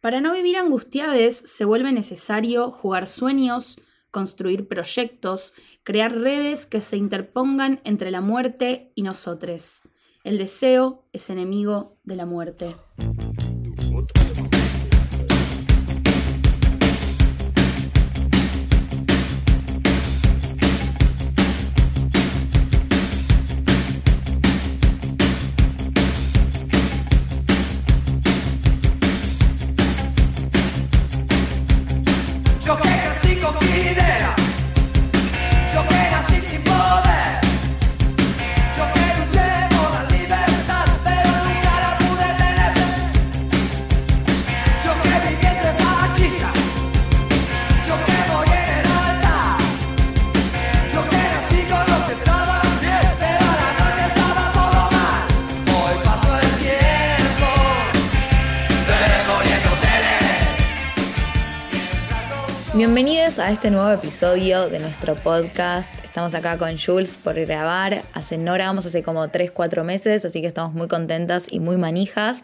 Para no vivir angustiades se vuelve necesario jugar sueños, construir proyectos, crear redes que se interpongan entre la muerte y nosotros. El deseo es enemigo de la muerte. Bienvenidos a este nuevo episodio de nuestro podcast. Estamos acá con Jules por grabar. Hace, no grabamos hace como 3, 4 meses, así que estamos muy contentas y muy manijas.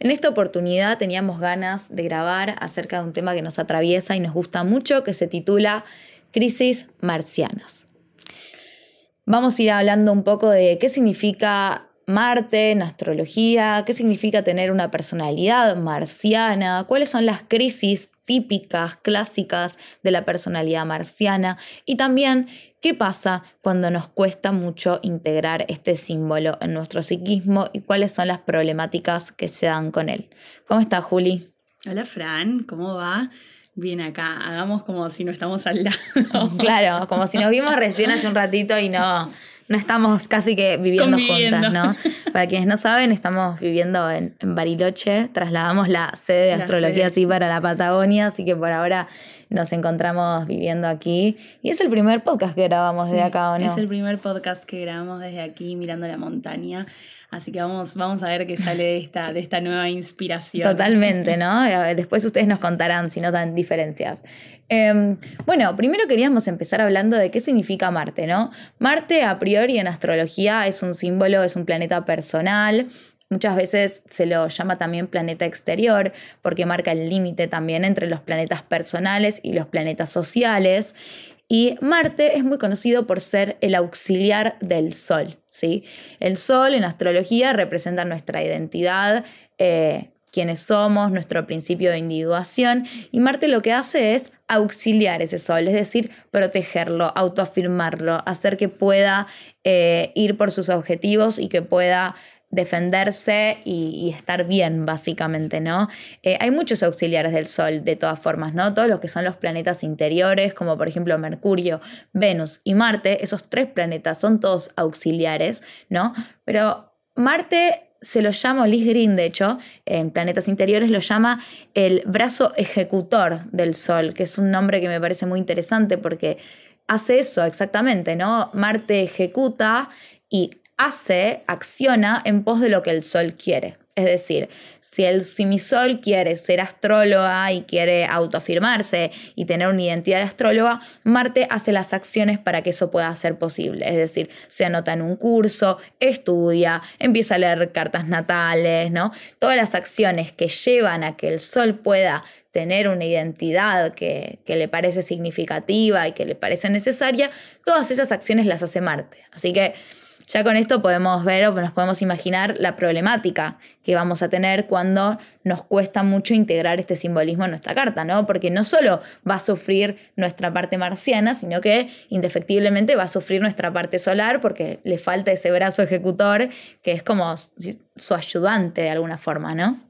En esta oportunidad teníamos ganas de grabar acerca de un tema que nos atraviesa y nos gusta mucho, que se titula Crisis Marcianas. Vamos a ir hablando un poco de qué significa Marte en astrología, qué significa tener una personalidad marciana, cuáles son las crisis típicas, clásicas de la personalidad marciana y también qué pasa cuando nos cuesta mucho integrar este símbolo en nuestro psiquismo y cuáles son las problemáticas que se dan con él. ¿Cómo está Juli? Hola Fran, ¿cómo va? Bien acá, hagamos como si no estamos al lado. Claro, como si nos vimos recién hace un ratito y no, no estamos casi que viviendo juntas, ¿no? Para quienes no saben, estamos viviendo en, Bariloche, trasladamos la sede de astrología así para la Patagonia, así que por ahora nos encontramos viviendo aquí. Y es el primer podcast que grabamos desde acá, ¿o no? Es el primer podcast que grabamos desde aquí, mirando la montaña. Así que vamos, vamos a ver qué sale de esta, de esta nueva inspiración. Totalmente, ¿no? después ustedes nos contarán si notan diferencias. Em, bueno, primero queríamos empezar hablando de qué significa Marte, ¿no? Marte a priori en astrología es un símbolo, es un planeta personal, Muchas veces se lo llama también planeta exterior porque marca el límite también entre los planetas personales y los planetas sociales. Y Marte es muy conocido por ser el auxiliar del Sol. ¿sí? El Sol en astrología representa nuestra identidad, eh, quiénes somos, nuestro principio de individuación. Y Marte lo que hace es auxiliar ese sol, es decir, protegerlo, autoafirmarlo, hacer que pueda eh, ir por sus objetivos y que pueda defenderse y, estar bien, básicamente, ¿no? Eh, hay muchos auxiliares del Sol, de todas formas, ¿no? Todos los que son los planetas interiores, como por ejemplo Mercurio, Venus y Marte, esos tres planetas son todos auxiliares, ¿no? Pero Marte se lo llama, Liz Green de hecho, en Planetas Interiores lo llama el brazo ejecutor del Sol, que es un nombre que me parece muy interesante porque hace eso exactamente, ¿no? Marte ejecuta y hace, acciona en pos de lo que el Sol quiere. Es decir, si, el, si mi sol quiere ser astróloga y quiere autoafirmarse y tener una identidad de astróloga, Marte hace las acciones para que eso pueda ser posible. Es decir, se anota en un curso, estudia, empieza a leer cartas natales, ¿no? Todas las acciones que llevan a que el sol pueda tener una identidad que, que, le parece significativa y que le parece necesaria, todas esas acciones las hace Marte. Así que ya con esto podemos ver o nos podemos imaginar la problemática que vamos a tener cuando nos cuesta mucho integrar este simbolismo en nuestra carta, ¿no? Porque no solo va a sufrir nuestra parte marciana, sino que indefectiblemente va a sufrir nuestra parte solar porque le falta ese brazo ejecutor que es como su ayudante de alguna forma, ¿no?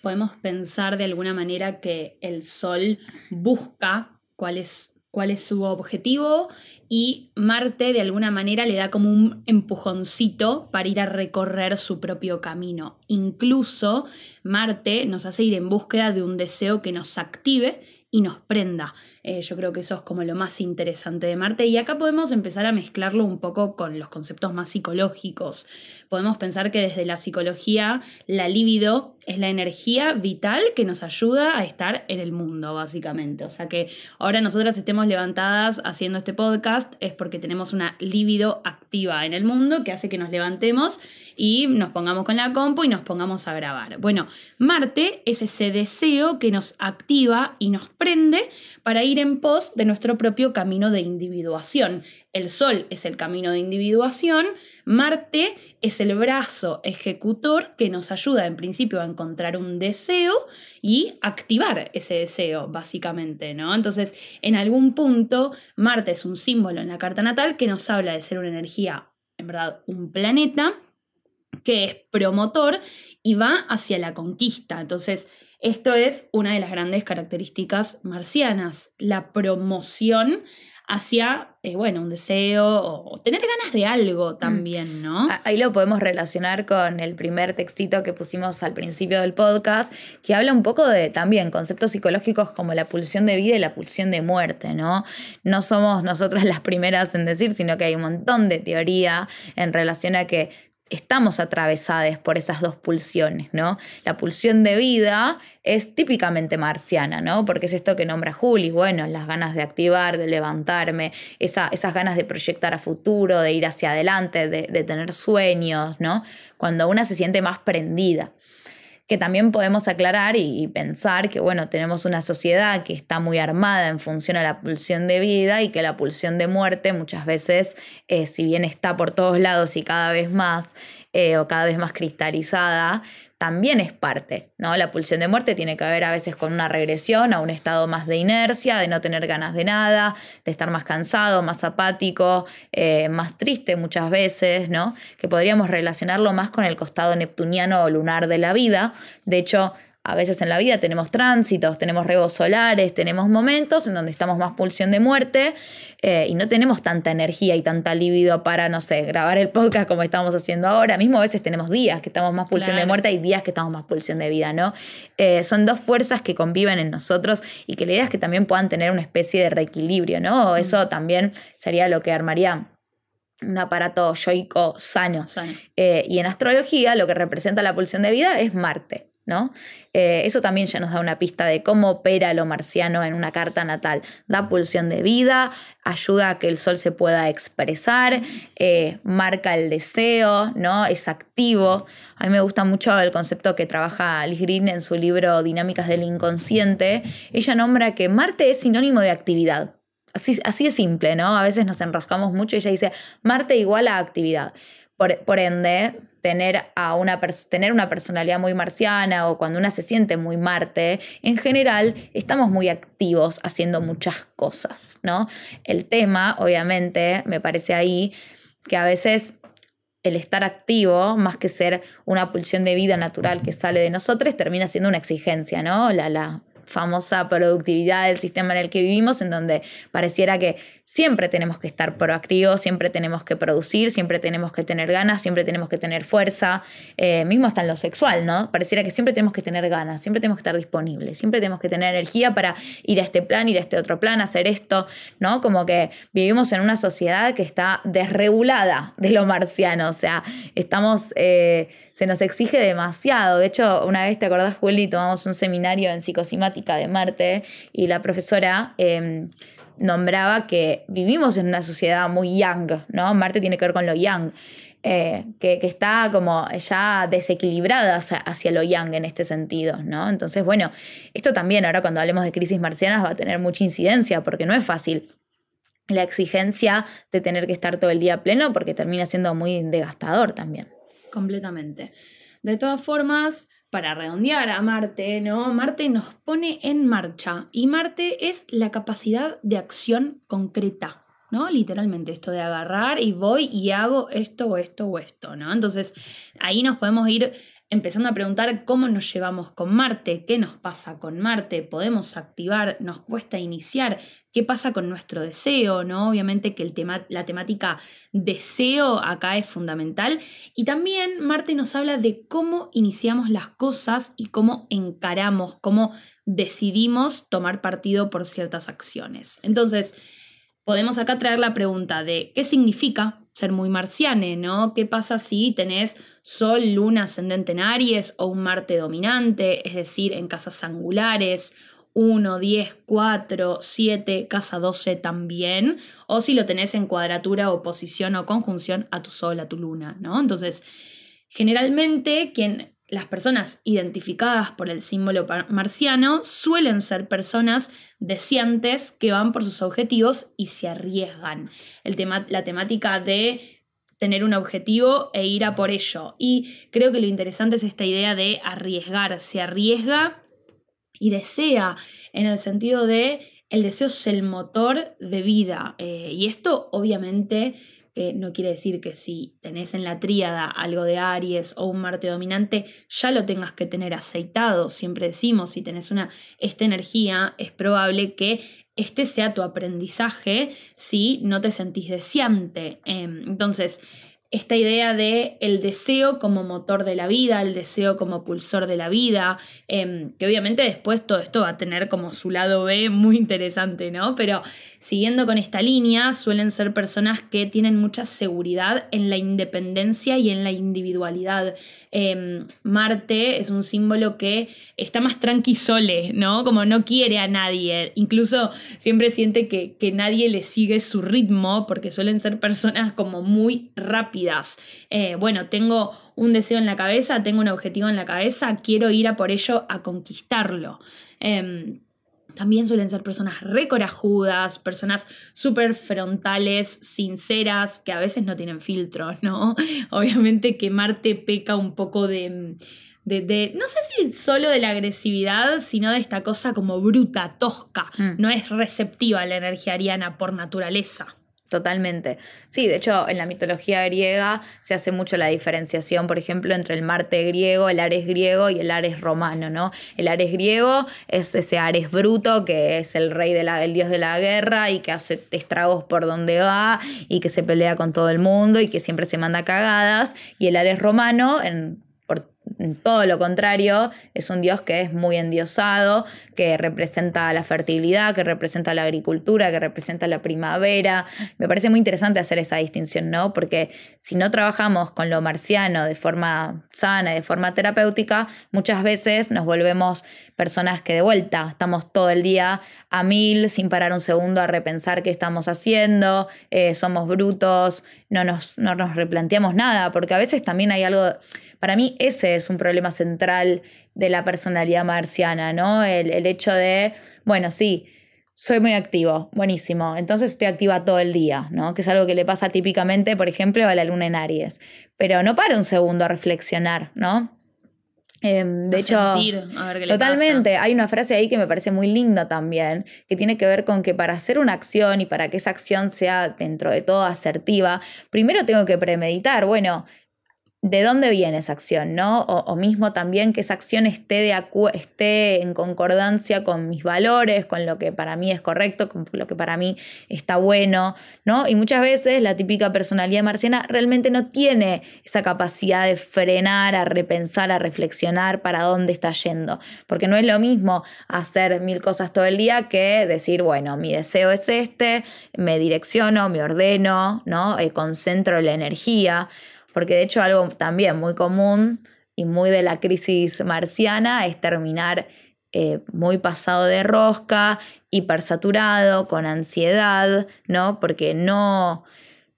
Podemos pensar de alguna manera que el sol busca cuál es cuál es su objetivo y Marte de alguna manera le da como un empujoncito para ir a recorrer su propio camino. Incluso Marte nos hace ir en búsqueda de un deseo que nos active y nos prenda. Eh, yo creo que eso es como lo más interesante de Marte. Y acá podemos empezar a mezclarlo un poco con los conceptos más psicológicos. Podemos pensar que desde la psicología la libido es la energía vital que nos ayuda a estar en el mundo, básicamente. O sea que ahora nosotras estemos levantadas haciendo este podcast es porque tenemos una libido activa en el mundo que hace que nos levantemos y nos pongamos con la compu y nos pongamos a grabar. Bueno, Marte es ese deseo que nos activa y nos prende para ir en pos de nuestro propio camino de individuación. El Sol es el camino de individuación, Marte es el brazo ejecutor que nos ayuda en principio a encontrar un deseo y activar ese deseo, básicamente, ¿no? Entonces, en algún punto, Marte es un símbolo en la carta natal que nos habla de ser una energía, en verdad, un planeta que es promotor y va hacia la conquista. Entonces, esto es una de las grandes características marcianas, la promoción hacia, eh, bueno, un deseo o, tener ganas de algo mm. también, ¿no? Ahí lo podemos relacionar con el primer textito que pusimos al principio del podcast, que habla un poco de también conceptos psicológicos como la pulsión de vida y la pulsión de muerte, ¿no? No somos nosotras las primeras en decir, sino que hay un montón de teoría en relación a que estamos atravesadas por esas dos pulsiones, ¿no? La pulsión de vida es típicamente marciana, ¿no? Porque es esto que nombra Juli, bueno, las ganas de activar, de levantarme, esas ganas de proyectar a futuro, de ir hacia adelante, de, de tener sueños, ¿no? Cuando una se siente más prendida que también podemos aclarar y, pensar que, bueno, tenemos una sociedad que está muy armada en función a la pulsión de vida y que la pulsión de muerte muchas veces, eh, si bien está por todos lados y cada vez más, eh, o cada vez más cristalizada, también es parte, ¿no? La pulsión de muerte tiene que ver a veces con una regresión a un estado más de inercia, de no tener ganas de nada, de estar más cansado, más apático, eh, más triste muchas veces, ¿no? Que podríamos relacionarlo más con el costado neptuniano o lunar de la vida. De hecho, a veces en la vida tenemos tránsitos, tenemos rebos solares, tenemos momentos en donde estamos más pulsión de muerte eh, y no tenemos tanta energía y tanta libido para, no sé, grabar el podcast como estamos haciendo ahora. Mismo a veces tenemos días que estamos más pulsión de muerte y días que estamos más pulsión de vida, ¿no? Eh, son dos fuerzas que conviven en nosotros y que la idea es que también puedan tener una especie de reequilibrio, ¿no? Mm. Eso también sería lo que armaría un aparato yoico sano. Eh, y en astrología lo que representa la pulsión de vida es Marte. ¿No? Eh, eso también ya nos da una pista de cómo opera lo marciano en una carta natal. Da pulsión de vida, ayuda a que el sol se pueda expresar, eh, marca el deseo, ¿no? Es activo. A mí me gusta mucho el concepto que trabaja Alice Green en su libro Dinámicas del Inconsciente. Ella nombra que Marte es sinónimo de actividad. Así, así es simple, ¿no? A veces nos enroscamos mucho y ella dice Marte igual a actividad. por ende, tener, a una, tener una personalidad muy marciana o cuando una se siente muy Marte, en general estamos muy activos haciendo muchas cosas, ¿no? El tema, obviamente, me parece ahí que a veces el estar activo, más que ser una pulsión de vida natural que sale de nosotros, termina siendo una exigencia, ¿no? La, la famosa productividad del sistema en el que vivimos, en donde pareciera que siempre tenemos que estar proactivos, siempre tenemos que producir, siempre tenemos que tener ganas, siempre tenemos que tener fuerza, eh, mismo hasta en lo sexual, ¿no? Pareciera que siempre tenemos que tener ganas, siempre tenemos que estar disponibles, siempre tenemos que tener energía para ir a este plan, ir a este otro plan, hacer esto, ¿no? Como que vivimos en una sociedad que está desregulada de lo marciano, o sea, estamos, eh, se nos exige demasiado. De hecho, una vez, ¿te acordás, Juli? Tomamos un seminario en psicosimática de Marte y la profesora... Em, nombraba que vivimos en una sociedad muy young, ¿no? Marte tiene que ver con lo young, eh, que, está como ya desequilibrada hacia, lo young en este sentido, ¿no? Entonces, bueno, esto también ahora cuando hablemos de crisis marcianas va a tener mucha incidencia porque no es fácil la exigencia de tener que estar todo el día pleno porque termina siendo muy desgastador también. Completamente. De todas formas, para redondear a Marte, ¿no? Marte nos pone en marcha y Marte es la capacidad de acción concreta, ¿no? Literalmente esto de agarrar y voy y hago esto o esto o esto, ¿no? Entonces ahí nos podemos ir empezando a preguntar cómo nos llevamos con Marte, qué nos pasa con Marte, podemos activar, nos cuesta iniciar, qué pasa con nuestro deseo, ¿no? Obviamente que el tema, la temática deseo acá es fundamental. Y también Marte nos habla de cómo iniciamos las cosas y cómo encaramos, cómo decidimos tomar partido por ciertas acciones. Entonces, podemos acá traer la pregunta de qué significa ser muy marciane, ¿no? ¿Qué pasa si tenés Sol, Luna, ascendente en Aries o un Marte dominante, es decir, en casas angulares, 1, 10, 4, 7, casa 12 también, o si lo tenés en cuadratura, oposición o conjunción a tu Sol, a tu Luna, ¿no? Entonces, generalmente quien las personas identificadas por el símbolo marciano suelen ser personas deseantes que van por sus objetivos y se arriesgan. El tema, la temática de tener un objetivo e ir a por ello. Y creo que lo interesante es esta idea de arriesgar. Se arriesga y desea en el sentido de el deseo es el motor de vida. Eh, y esto obviamente que no quiere decir que si tenés en la tríada algo de Aries o un Marte dominante, ya lo tengas que tener aceitado. Siempre decimos, si tenés una, esta energía, es probable que este sea tu aprendizaje si no te sentís deseante. Em, entonces, esta idea de el deseo como motor de la vida, el deseo como pulsor de la vida, em, que obviamente después todo esto va a tener como su lado B muy interesante, ¿no? Pero siguiendo con esta línea, suelen ser personas que tienen mucha seguridad en la independencia y en la individualidad. Em, Marte es un símbolo que está más tranqui sole, ¿no? Como no quiere a nadie, incluso siempre siente que, que nadie le sigue su ritmo, porque suelen ser personas como muy rápidas eh, bueno, tengo un deseo en la cabeza, tengo un objetivo en la cabeza, quiero ir a por ello a conquistarlo. Em, también suelen ser personas recorajudas, personas súper frontales, sinceras, que a veces no tienen filtros, ¿no? Obviamente que Marte peca un poco de, de, no sé si solo de la agresividad, sino de esta cosa como bruta, tosca. Mm. No es receptiva a la energía ariana por naturaleza. Totalmente. Sí, de hecho, en la mitología griega se hace mucho la diferenciación, por ejemplo, entre el Marte griego, el Ares griego y el Ares romano, ¿no? El Ares griego es ese Ares bruto que es el rey del dios de la guerra y que hace estragos por donde va y que se pelea con todo el mundo y que siempre se manda cagadas. Y el Ares romano, en todo lo contrario, es un dios que es muy endiosado, que representa la fertilidad, que representa la agricultura, que representa la primavera. Me parece muy interesante hacer esa distinción, ¿no? Porque si no trabajamos con lo marciano de forma sana y de forma terapéutica, muchas veces nos volvemos personas que de vuelta estamos todo el día a mil, sin parar un segundo a repensar qué estamos haciendo, eh, somos brutos, no nos, no nos replanteamos nada, porque a veces también hay algo para mí ese es un problema central de la personalidad marciana, ¿no? El, hecho de, bueno, sí, soy muy activo, buenísimo, entonces estoy activa todo el día, ¿no? Que es algo que le pasa típicamente, por ejemplo, a la luna en Aries. Pero no para un segundo a reflexionar, ¿no? Em, de hecho, totalmente, hay una frase ahí que me parece muy linda también, que tiene que ver con que para hacer una acción y para que esa acción sea dentro de todo asertiva, primero tengo que premeditar, bueno, de dónde viene esa acción, ¿no? O, mismo también que esa acción esté, de esté en concordancia con mis valores, con lo que para mí es correcto, con lo que para mí está bueno, ¿no? Y muchas veces la típica personalidad marciana realmente no tiene esa capacidad de frenar, a repensar, a reflexionar para dónde está yendo, porque no es lo mismo hacer mil cosas todo el día que decir, bueno, mi deseo es este, me direcciono, me ordeno, ¿no? Eh, concentro la energía porque de hecho algo también muy común y muy de la crisis marciana es terminar eh, muy pasado de rosca, hipersaturado, con ansiedad, ¿no? Porque no,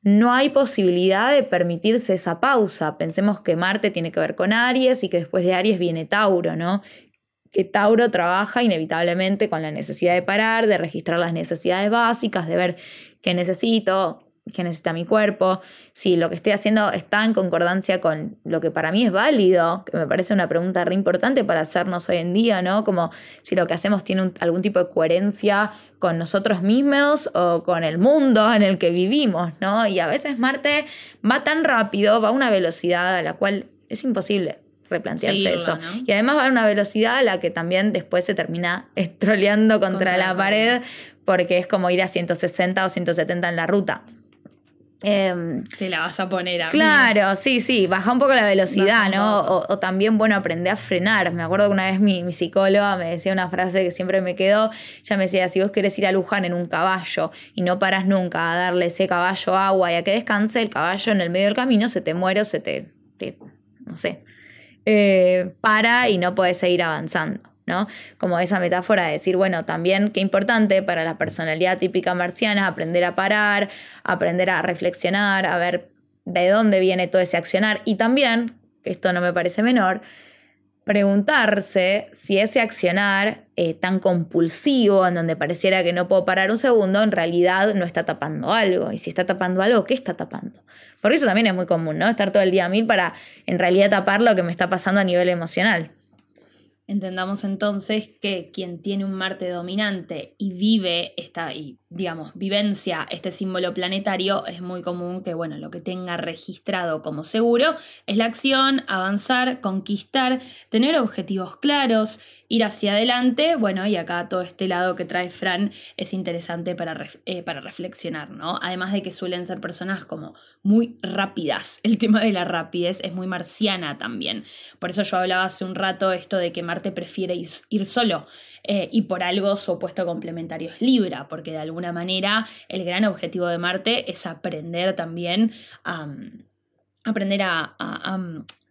no hay posibilidad de permitirse esa pausa. Pensemos que Marte tiene que ver con Aries y que después de Aries viene Tauro, ¿no? Que Tauro trabaja inevitablemente con la necesidad de parar, de registrar las necesidades básicas, de ver qué necesito, que necesita mi cuerpo, si lo que estoy haciendo está en concordancia con lo que para mí es válido, que me parece una pregunta re importante para hacernos hoy en día, ¿no? Como si lo que hacemos tiene algún tipo de coherencia con nosotros mismos o con el mundo en el que vivimos, ¿no? Y a veces Marte va tan rápido, va a una velocidad a la cual es imposible replantearse eso. Y además va a una velocidad a la que también después se termina estroleando contra, la pared, porque es como ir a 160 o 170 en la ruta. Em, Te la vas a poner a Claro, sí, sí, baja un poco la velocidad, ¿no? O, también, bueno, aprender a frenar. Me acuerdo que una vez mi, mi, psicóloga me decía una frase que siempre me quedó. Ella me decía: si vos querés ir a Luján en un caballo y no paras nunca a darle ese caballo agua y a que descanse, el caballo en el medio del camino se te muere o se te. no sé. Eh, para y no puedes seguir avanzando. ¿No? Como esa metáfora de decir, bueno, también qué importante para la personalidad típica marciana aprender a parar, aprender a reflexionar, a ver de dónde viene todo ese accionar y también, que esto no me parece menor, preguntarse si ese accionar eh, tan compulsivo, en donde pareciera que no puedo parar un segundo, en realidad no está tapando algo. Y si está tapando algo, ¿qué está tapando? Porque eso también es muy común, ¿no? Estar todo el día a mil para en realidad tapar lo que me está pasando a nivel emocional. Entendamos entonces que quien tiene un Marte dominante y vive esta, y, digamos, vivencia este símbolo planetario, es muy común que, bueno, lo que tenga registrado como seguro es la acción, avanzar, conquistar, tener objetivos claros, ir hacia adelante. Bueno, y acá todo este lado que trae Fran es interesante para, eh, para reflexionar, ¿no? Además de que suelen ser personas como muy rápidas. El tema de la rapidez es muy marciana también. Por eso yo hablaba hace un rato esto de que Marte prefiere ir, solo. Eh, y por algo su opuesto complementario es Libra, porque de alguna manera el gran objetivo de Marte es aprender también a... aprender a,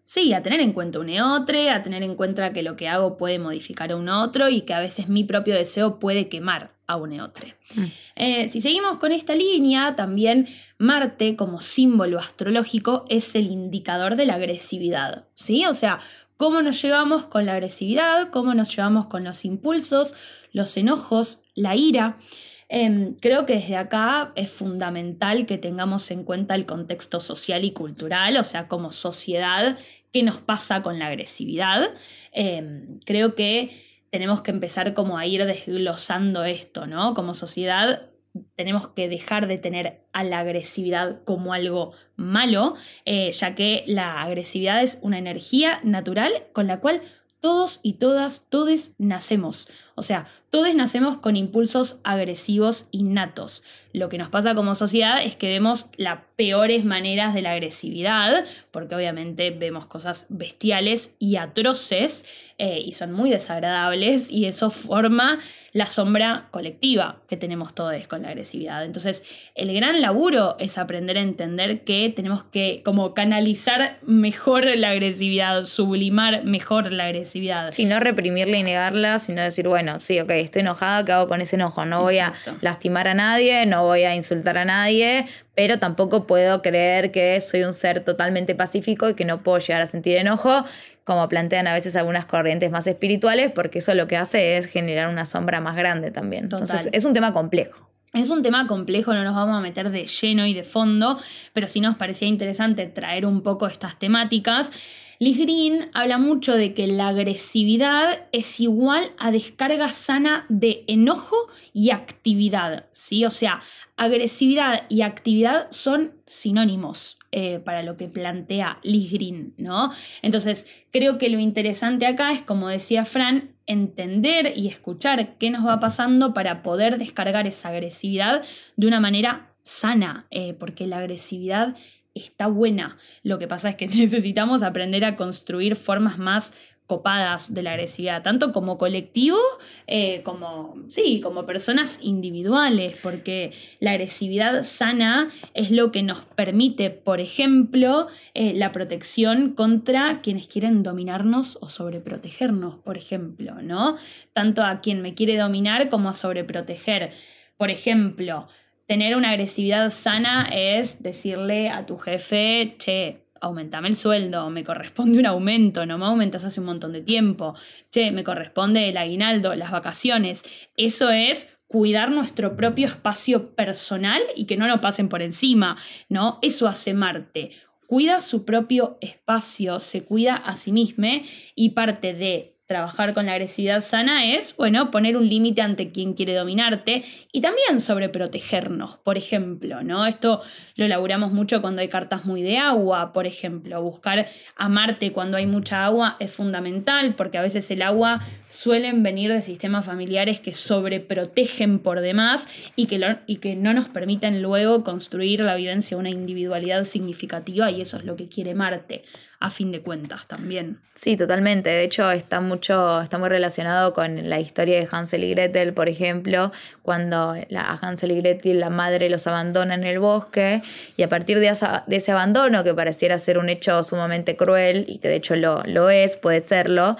Sí, a tener en cuenta un eotre, a tener en cuenta que lo que hago puede modificar a un otro y que a veces mi propio deseo puede quemar a un eotre. Mm. Eh, si seguimos con esta línea, también Marte como símbolo astrológico es el indicador de la agresividad, ¿sí? O sea, cómo nos llevamos con la agresividad, cómo nos llevamos con los impulsos, los enojos, la ira. Em, creo que desde acá es fundamental que tengamos en cuenta el contexto social y cultural, o sea, como sociedad, qué nos pasa con la agresividad. Em, creo que tenemos que empezar como a ir desglosando esto, ¿no? Como sociedad tenemos que dejar de tener a la agresividad como algo malo, eh, ya que la agresividad es una energía natural con la cual todos y todas, todes nacemos. O sea, todos nacemos con impulsos agresivos innatos. Lo que nos pasa como sociedad es que vemos las peores maneras de la agresividad, porque obviamente vemos cosas bestiales y atroces eh, y son muy desagradables y eso forma la sombra colectiva que tenemos todos con la agresividad. Entonces, el gran laburo es aprender a entender que tenemos que como canalizar mejor la agresividad, sublimar mejor la agresividad. Sí, no reprimirla y negarla, sino decir, bueno, sí, ok, estoy enojada, ¿qué hago con ese enojo? No voy a lastimar a nadie, no voy a insultar a nadie, pero tampoco puedo creer que soy un ser totalmente pacífico y que no puedo llegar a sentir enojo, como plantean a veces algunas corrientes más espirituales, porque eso lo que hace es generar una sombra más grande también. Entonces, es un tema complejo. Es un tema complejo, no nos vamos a meter de lleno y de fondo, pero sí nos parecía interesante traer un poco estas temáticas. Liz Green habla mucho de que la agresividad es igual a descarga sana de enojo y actividad, ¿sí? O sea, agresividad y actividad son sinónimos eh, para lo que plantea Liz Green, ¿no? Entonces, creo que lo interesante acá es, como decía Fran, entender y escuchar qué nos va pasando para poder descargar esa agresividad de una manera sana, eh, porque la agresividad está buena. Lo que pasa es que necesitamos aprender a construir formas más copadas de la agresividad, tanto como colectivo, eh, como, sí, como personas individuales, porque la agresividad sana es lo que nos permite, por ejemplo, eh, la protección contra quienes quieren dominarnos o sobreprotegernos, por ejemplo, ¿no? Tanto a quien me quiere dominar como a sobreproteger. Por ejemplo, tener una agresividad sana es decirle a tu jefe, che, aumentame el sueldo, me corresponde un aumento, no me aumentas hace un montón de tiempo, che, me corresponde el aguinaldo, las vacaciones. Eso es cuidar nuestro propio espacio personal y que no nos pasen por encima, ¿no? Eso hace Marte. Cuida su propio espacio, se cuida a sí mismo y parte de trabajar con la agresividad sana es, bueno, poner un límite ante quien quiere dominarte y también sobreprotegernos, por ejemplo, ¿no? Esto lo elaboramos mucho cuando hay cartas muy de agua, por ejemplo, buscar amarte cuando hay mucha agua es fundamental porque a veces el agua suelen venir de sistemas familiares que sobreprotegen por demás y que, y que no nos permiten luego construir la vivencia de una individualidad significativa y eso es lo que quiere Marte a fin de cuentas también. Sí, totalmente. De hecho, está mucho, está muy relacionado con la historia de Hansel y Gretel, por ejemplo, cuando la, a Hansel y Gretel la madre los abandona en el bosque y a partir de, de ese abandono, que pareciera ser un hecho sumamente cruel y que de hecho lo, lo es, puede serlo,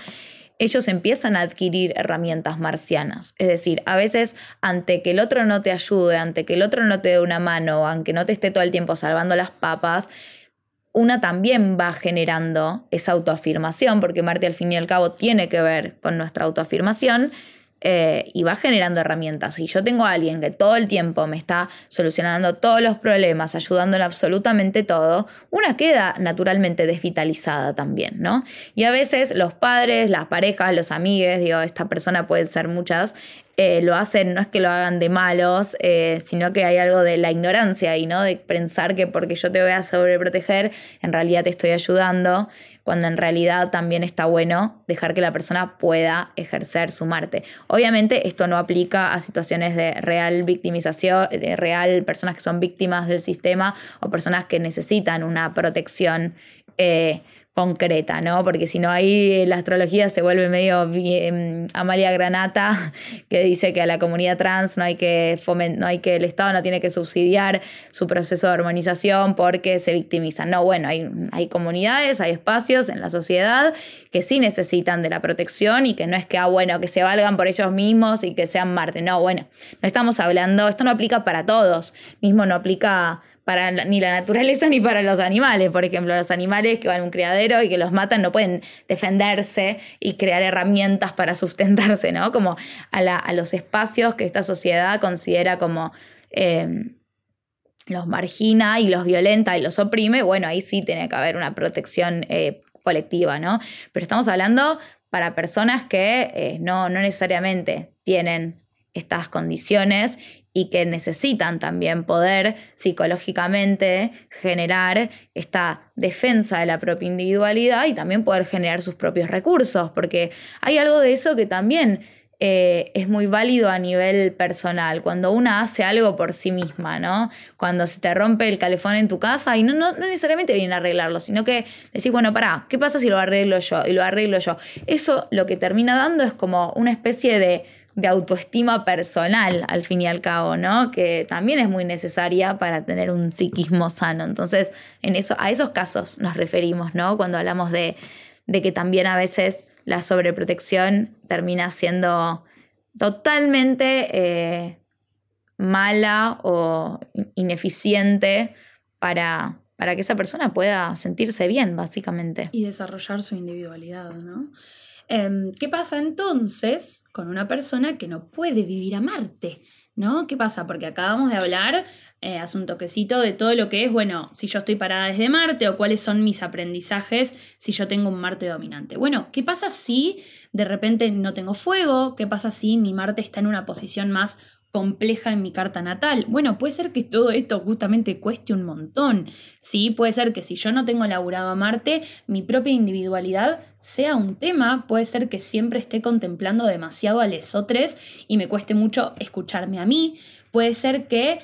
ellos empiezan a adquirir herramientas marcianas. Es decir, a veces ante que el otro no te ayude, ante que el otro no te dé una mano, aunque no te esté todo el tiempo salvando las papas, una también va generando esa autoafirmación, porque Marte al fin y al cabo tiene que ver con nuestra autoafirmación. Eh, y va generando herramientas. Si yo tengo a alguien que todo el tiempo me está solucionando todos los problemas, ayudando en absolutamente todo, una queda naturalmente desvitalizada también, ¿no? Y a veces los padres, las parejas, los amigos, digo, esta persona puede ser muchas, eh, lo hacen, no es que lo hagan de malos, eh, sino que hay algo de la ignorancia y ¿no? De pensar que porque yo te voy a sobreproteger, en realidad te estoy ayudando, cuando en realidad también está bueno dejar que la persona pueda ejercer su Marte. Obviamente esto no aplica a situaciones de real victimización, de real personas que son víctimas del sistema o personas que necesitan una protección. Eh, concreta, ¿no? Porque si no, ahí la astrología se vuelve medio bien, Amalia Granata, que dice que a la comunidad trans no hay que no hay que, el Estado no tiene que subsidiar su proceso de hormonización porque se victimizan. No, bueno, hay, hay comunidades, hay espacios en la sociedad que sí necesitan de la protección y que no es que, ah, bueno, que se valgan por ellos mismos y que sean Marte. No, bueno, no estamos hablando, esto no aplica para todos, mismo no aplica para ni la naturaleza ni para los animales. Por ejemplo, los animales que van a un criadero y que los matan no pueden defenderse y crear herramientas para sustentarse, ¿no? Como a, los espacios que esta sociedad considera como... Em, los margina y los violenta y los oprime, bueno, ahí sí tiene que haber una protección eh, colectiva, ¿no? Pero estamos hablando para personas que eh, no, no necesariamente tienen estas condiciones y que necesitan también poder psicológicamente generar esta defensa de la propia individualidad y también poder generar sus propios recursos, porque hay algo de eso que también eh, es muy válido a nivel personal, cuando una hace algo por sí misma, ¿no? Cuando se te rompe el calefón en tu casa y no, no, no necesariamente viene a arreglarlo, sino que decís, bueno, pará, ¿qué pasa si lo arreglo yo? Y lo arreglo yo. Eso lo que termina dando es como una especie de de autoestima personal, al fin y al cabo, ¿no? Que también es muy necesaria para tener un psiquismo sano. Entonces, en eso, a esos casos nos referimos, ¿no? Cuando hablamos de, que también a veces la sobreprotección termina siendo totalmente eh, mala o ineficiente para, para que esa persona pueda sentirse bien, básicamente. Y desarrollar su individualidad, ¿no? Em, ¿Qué pasa entonces con una persona que no puede vivir a Marte? ¿No? ¿Qué pasa? Porque acabamos de hablar eh, hace un toquecito de todo lo que es, bueno, si yo estoy parada desde Marte o cuáles son mis aprendizajes si yo tengo un Marte dominante. Bueno, ¿qué pasa si de repente no tengo fuego? ¿Qué pasa si mi Marte está en una posición más compleja en mi carta natal. Bueno, puede ser que todo esto justamente cueste un montón. Sí, puede ser que si yo no tengo laburado a Marte, mi propia individualidad sea un tema. Puede ser que siempre esté contemplando demasiado a lesotres y me cueste mucho escucharme a mí. Puede ser que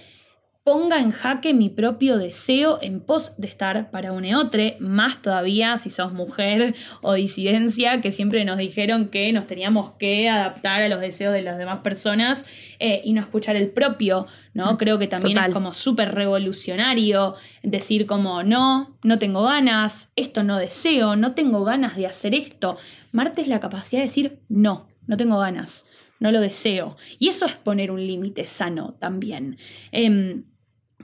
ponga en jaque mi propio deseo en pos de estar para un eotre, más todavía si sos mujer o disidencia, que siempre nos dijeron que nos teníamos que adaptar a los deseos de las demás personas eh, y no escuchar el propio, ¿no? Mm, Creo que también es como súper revolucionario decir como, no, no tengo ganas, esto no deseo, no tengo ganas de hacer esto. Marte es la capacidad de decir, no, no tengo ganas no lo deseo. Y eso es poner un límite sano también. Em,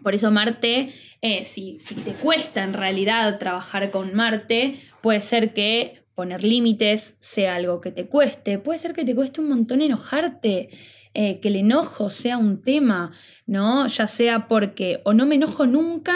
por eso Marte, eh, si, si te cuesta en realidad trabajar con Marte, puede ser que poner límites sea algo que te cueste, puede ser que te cueste un montón enojarte, eh, que el enojo sea un tema, ¿no? Ya sea porque o no me enojo nunca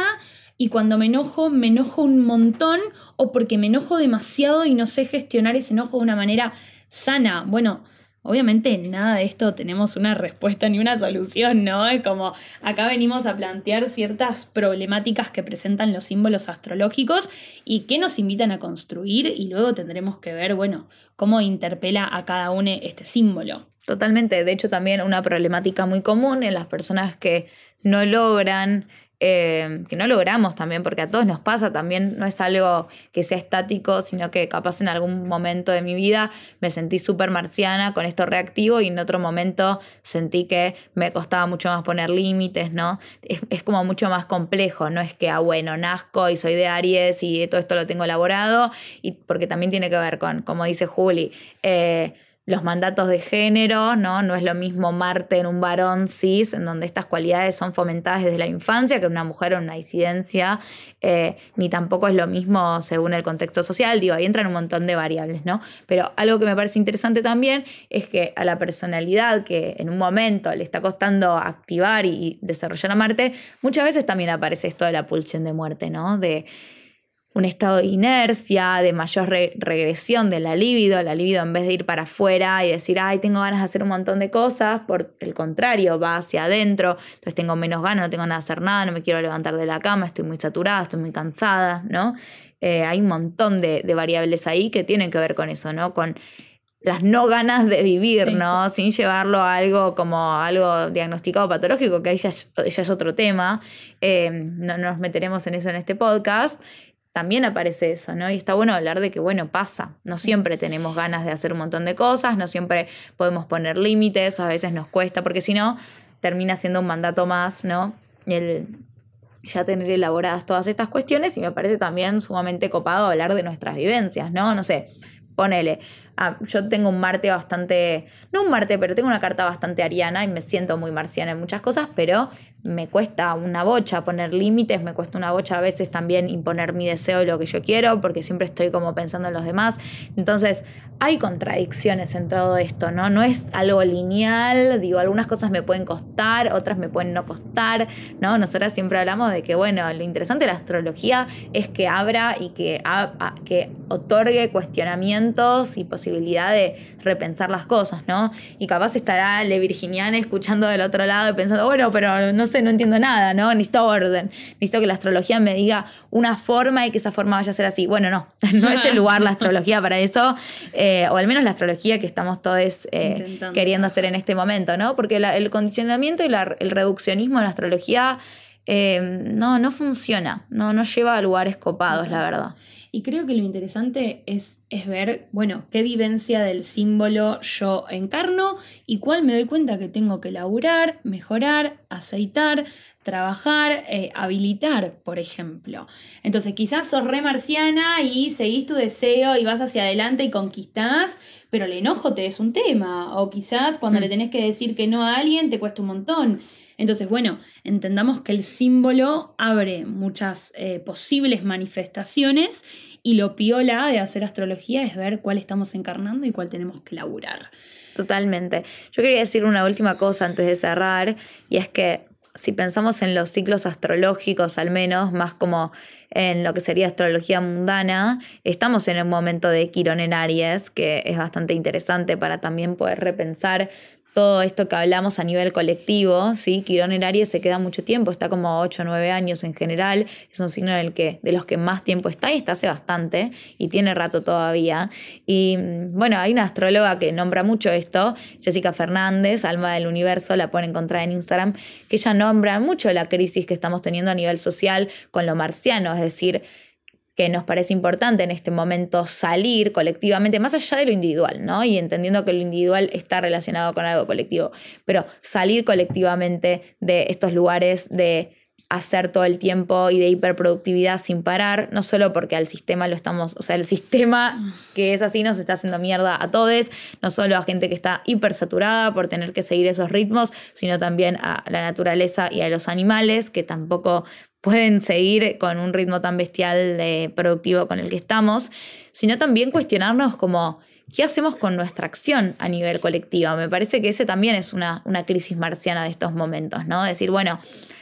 y cuando me enojo me enojo un montón o porque me enojo demasiado y no sé gestionar ese enojo de una manera sana. Bueno, Obviamente nada de esto tenemos una respuesta ni una solución, ¿no? Es como acá venimos a plantear ciertas problemáticas que presentan los símbolos astrológicos y que nos invitan a construir y luego tendremos que ver, bueno, cómo interpela a cada uno este símbolo. Totalmente, de hecho también una problemática muy común en las personas que no logran eh, que no logramos también, porque a todos nos pasa, también no es algo que sea estático, sino que capaz en algún momento de mi vida me sentí súper marciana con esto reactivo y en otro momento sentí que me costaba mucho más poner límites, ¿no? Es, como mucho más complejo, no es que, ah, bueno, nazco y soy de Aries y todo esto lo tengo elaborado, y porque también tiene que ver con, como dice Juli, eh, los mandatos de género, ¿no? No es lo mismo Marte en un varón cis, en donde estas cualidades son fomentadas desde la infancia, que una mujer o una disidencia, eh, ni tampoco es lo mismo según el contexto social, digo, ahí entran un montón de variables, ¿no? Pero algo que me parece interesante también es que a la personalidad que en un momento le está costando activar y desarrollar a Marte, muchas veces también aparece esto de la pulsión de muerte, ¿no? De un estado de inercia, de mayor regresión de la libido. La libido en vez de ir para afuera y decir, ay, tengo ganas de hacer un montón de cosas, por el contrario, va hacia adentro, entonces tengo menos ganas, no tengo ganas de hacer nada, no me quiero levantar de la cama, estoy muy saturada, estoy muy cansada, ¿no? Eh, hay un montón de, variables ahí que tienen que ver con eso, ¿no? Con las no ganas de vivir, ¿no? Sin llevarlo a algo como algo diagnosticado patológico, que ahí ya es, otro tema. Eh, no nos meteremos en eso en este podcast también aparece eso, ¿no? Y está bueno hablar de que, bueno, pasa. No siempre tenemos ganas de hacer un montón de cosas, no siempre podemos poner límites, a veces nos cuesta, porque si no, termina siendo un mandato más, ¿no? El ya tener elaboradas todas estas cuestiones y me parece también sumamente copado hablar de nuestras vivencias, ¿no? No sé, ponele, ah, yo tengo un Marte bastante, no un Marte, pero tengo una carta bastante ariana y me siento muy marciana en muchas cosas, pero me cuesta una bocha poner límites, me cuesta una bocha a veces también imponer mi deseo y lo que yo quiero, porque siempre estoy como pensando en los demás. Entonces, hay contradicciones en todo esto, ¿no? No es algo lineal, digo, algunas cosas me pueden costar, otras me pueden no costar, ¿no? Nosotras siempre hablamos de que, bueno, lo interesante de la astrología es que abra y que, que otorgue cuestionamientos y posibilidad de repensar las cosas, ¿no? Y capaz estará Le Virginiana escuchando del otro lado y pensando, bueno, pero no sé, no entiendo nada, ¿no? Necesito orden, necesito que la astrología me diga una forma y que esa forma vaya a ser así. Bueno, no, no es el lugar la astrología para eso, eh, o al menos la astrología que estamos todos eh, queriendo hacer en este momento, ¿no? Porque el condicionamiento y el reduccionismo en la astrología eh, no, no funciona, no, no lleva a lugares copados, la verdad. Y creo que lo interesante es, es ver, bueno, qué vivencia del símbolo yo encarno y cuál me doy cuenta que tengo que laburar, mejorar, aceitar, trabajar, eh, habilitar, por ejemplo. Entonces, quizás sos re marciana y seguís tu deseo y vas hacia adelante y conquistás, pero el enojo te es un tema. O quizás cuando le mm. tenés que decir que no a alguien te cuesta un montón. Entonces, bueno, entendamos que el símbolo abre muchas eh, posibles manifestaciones y lo piola de hacer astrología es ver cuál estamos encarnando y cuál tenemos que laburar. Totalmente. Yo quería decir una última cosa antes de cerrar, y es que si pensamos en los ciclos astrológicos, al menos, más como en lo que sería astrología mundana, estamos en un momento de Quirón en Aries, que es bastante interesante para también poder repensar todo esto que hablamos a nivel colectivo, ¿sí? Quirón en Aries se queda mucho tiempo, está como 8 o 9 años en general, es un signo en el que, de los que más tiempo está y está hace bastante y tiene rato todavía. Y mm, bueno, hay una astróloga que nombra mucho esto, Jessica Fernández, Alma del Universo, la pueden encontrar en Instagram, que ella nombra mucho la crisis que estamos teniendo a nivel social con lo marciano, es decir, que nos parece importante en este momento salir colectivamente, más allá de lo individual, ¿no? Y entendiendo que lo individual está relacionado con algo colectivo, pero salir colectivamente de estos lugares de hacer todo el tiempo y de hiperproductividad sin parar, no solo porque al sistema lo estamos, o sea, el sistema que es así nos está haciendo mierda a todos, no solo a gente que está hipersaturada por tener que seguir esos ritmos, sino también a la naturaleza y a los animales que tampoco pueden seguir con un ritmo tan bestial de productivo con el que estamos, sino también cuestionarnos como qué hacemos con nuestra acción a nivel colectivo. Me parece que ese también es una, una crisis marciana de estos momentos, ¿no? Decir, bueno,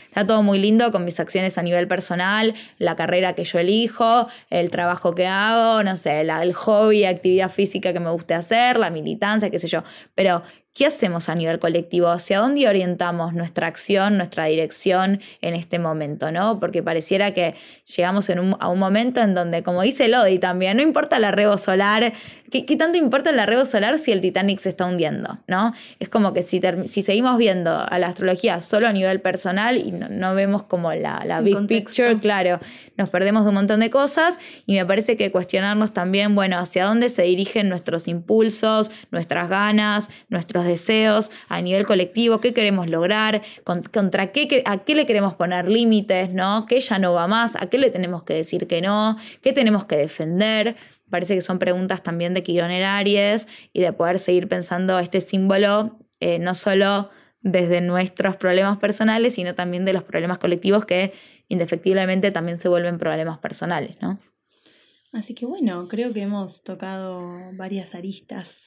está todo muy lindo con mis acciones a nivel personal, la carrera que yo elijo, el trabajo que hago, no sé, el hobby, actividad física que me guste hacer, la militancia, qué sé yo. Pero ¿Qué hacemos a nivel colectivo? ¿Hacia dónde orientamos nuestra acción, nuestra dirección en este momento? ¿no? Porque pareciera que llegamos a un momento en donde, como dice Lodi también, no importa la rebo solar, ¿qué, tanto importa la rebo solar si el Titanic se está hundiendo? ¿no? Es como que si, si seguimos viendo a la astrología solo a nivel personal y no, vemos como la, la big picture, claro, nos perdemos de un montón de cosas y me parece que cuestionarnos también, bueno, hacia dónde se dirigen nuestros impulsos, nuestras ganas, nuestros deseos a nivel colectivo, qué queremos lograr, contra qué, a qué le queremos poner límites, ¿no? ¿Qué ya no va más? ¿A qué le tenemos que decir que no? ¿Qué tenemos que defender? Parece que son preguntas también de Quirón Aries y de poder seguir pensando este símbolo eh, no solo desde nuestros problemas personales, sino también de los problemas colectivos que indefectiblemente también se vuelven problemas personales, ¿no? Así que bueno, creo que hemos tocado varias aristas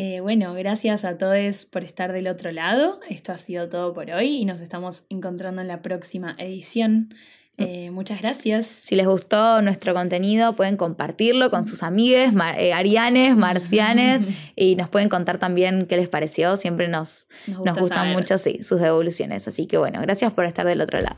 eh, bueno, gracias a todos por estar del otro lado. Esto ha sido todo por hoy y nos estamos encontrando en la próxima edición. Mm. Eh, muchas gracias. Si les gustó nuestro contenido, pueden compartirlo con sus amigues, eh, arianes, marcianes, y nos pueden contar también qué les pareció. Siempre nos, nos, gustan mucho sus evoluciones. Así que bueno, gracias por estar del otro lado.